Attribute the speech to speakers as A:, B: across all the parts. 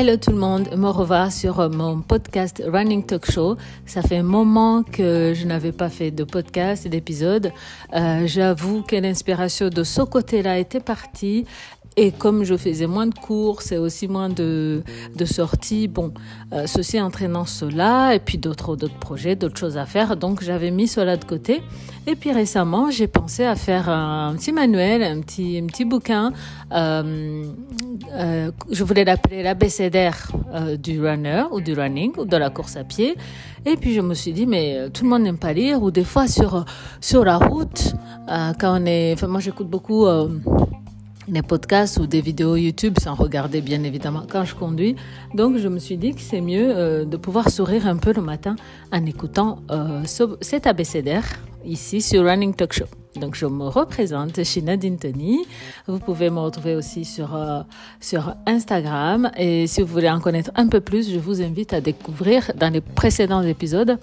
A: Hello tout le monde, me revoir sur mon podcast Running Talk Show. Ça fait un moment que je n'avais pas fait de podcast et d'épisode. Euh, J'avoue que l'inspiration de ce côté-là était partie. Et comme je faisais moins de courses et aussi moins de, de sorties, bon, euh, ceci entraînant cela et puis d'autres projets, d'autres choses à faire. Donc j'avais mis cela de côté. Et puis récemment, j'ai pensé à faire un petit manuel, un petit, un petit bouquin. Euh, euh, je voulais l'appeler l'abécédaire du runner ou du running ou de la course à pied. Et puis je me suis dit, mais tout le monde n'aime pas lire ou des fois sur, sur la route, quand on est... Enfin, moi j'écoute beaucoup des podcasts ou des vidéos YouTube sans regarder bien évidemment quand je conduis. Donc je me suis dit que c'est mieux euh, de pouvoir sourire un peu le matin en écoutant euh, ce, cet abécédaire ici sur Running Talk Show. Donc je me représente, Nadine Tony. Vous pouvez me retrouver aussi sur, euh, sur Instagram. Et si vous voulez en connaître un peu plus, je vous invite à découvrir dans les précédents épisodes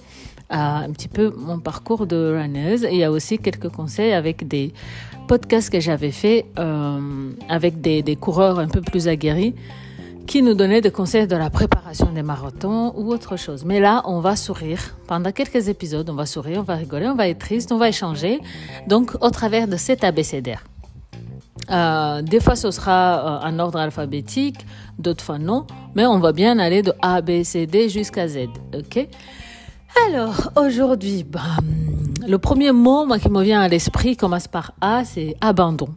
A: un petit peu mon parcours de runneuse. Il y a aussi quelques conseils avec des podcasts que j'avais fait euh, avec des, coureurs un peu plus aguerris qui nous donnaient des conseils de la préparation des marathons ou autre chose. Mais là, on va sourire. Pendant quelques épisodes, on va sourire, on va rigoler, on va être triste, on va échanger. Donc, au travers de cet abécédaire. Euh, des fois, ce sera euh, en ordre alphabétique, d'autres fois non, mais on va bien aller de A, B, C, D jusqu'à Z. OK? Alors, aujourd'hui, bah, le premier mot moi, qui me vient à l'esprit commence par A, c'est abandon.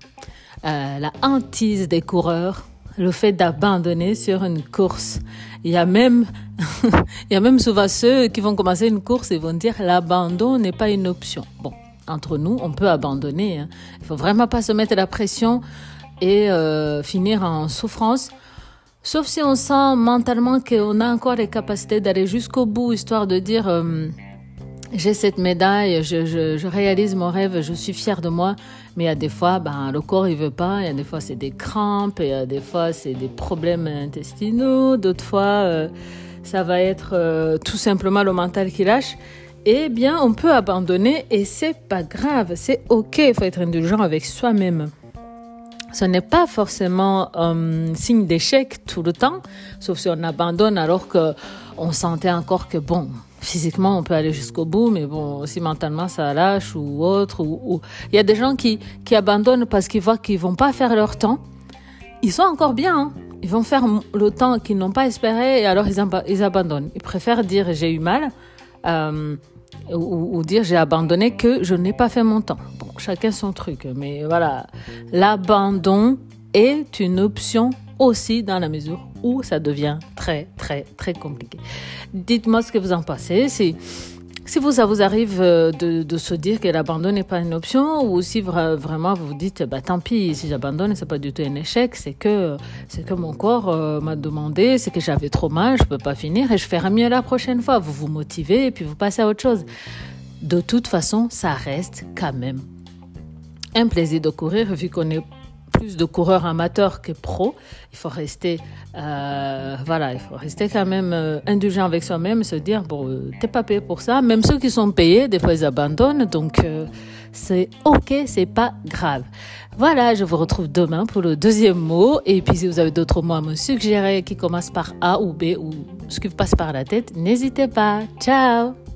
A: Euh, la hantise des coureurs, le fait d'abandonner sur une course. Il y a même, il y a même souvent ceux qui vont commencer une course et vont dire l'abandon n'est pas une option. Bon, entre nous, on peut abandonner. Hein. Il faut vraiment pas se mettre la pression et euh, finir en souffrance. Sauf si on sent mentalement qu'on a encore les capacités d'aller jusqu'au bout, histoire de dire euh, j'ai cette médaille, je, réalise mon rêve, je suis fière de moi. Mais il y a des fois, ben, le corps il veut pas. Il y a des fois c'est des crampes, il y a des fois c'est des problèmes intestinaux, d'autres fois euh, ça va être euh, tout simplement le mental qui lâche. Eh bien, on peut abandonner et c'est pas grave, c'est ok. Il faut être indulgent avec soi-même ce n'est pas forcément un signe d'échec tout le temps, sauf si on abandonne alors que on sentait encore que bon, physiquement on peut aller jusqu'au bout, mais bon, si mentalement ça lâche ou autre, ou, il y a des gens qui, qui abandonnent parce qu'ils voient qu'ils vont pas faire leur temps. Ils sont encore bien, hein. ils vont faire le temps qu'ils n'ont pas espéré et alors ils, abandonnent. Ils préfèrent dire j'ai eu mal. Euh, ou, dire j'ai abandonné que je n'ai pas fait mon temps. Chacun son truc, mais voilà, l'abandon est une option aussi dans la mesure où ça devient très très très compliqué. Dites-moi ce que vous en pensez. Si, si ça vous arrive de, de se dire que l'abandon n'est pas une option, ou si vraiment vous vous dites, bah, tant pis, si j'abandonne, c'est pas du tout un échec, c'est que, c'est que mon corps euh, m'a demandé, c'est que j'avais trop mal, je peux pas finir et je ferai mieux la prochaine fois. Vous vous motivez et puis vous passez à autre chose. De toute façon, ça reste quand même un plaisir de courir vu qu'on est plus de coureurs amateurs que pros. Il faut rester, euh, voilà, il faut rester quand même euh, indulgent avec soi-même, se dire bon, euh, t'es pas payé pour ça. Même ceux qui sont payés, des fois ils abandonnent, donc c'est ok, c'est pas grave. Voilà, je vous retrouve demain pour le deuxième mot. Et puis si vous avez d'autres mots à me suggérer qui commencent par A ou B ou ce qui vous passe par la tête, n'hésitez pas. Ciao.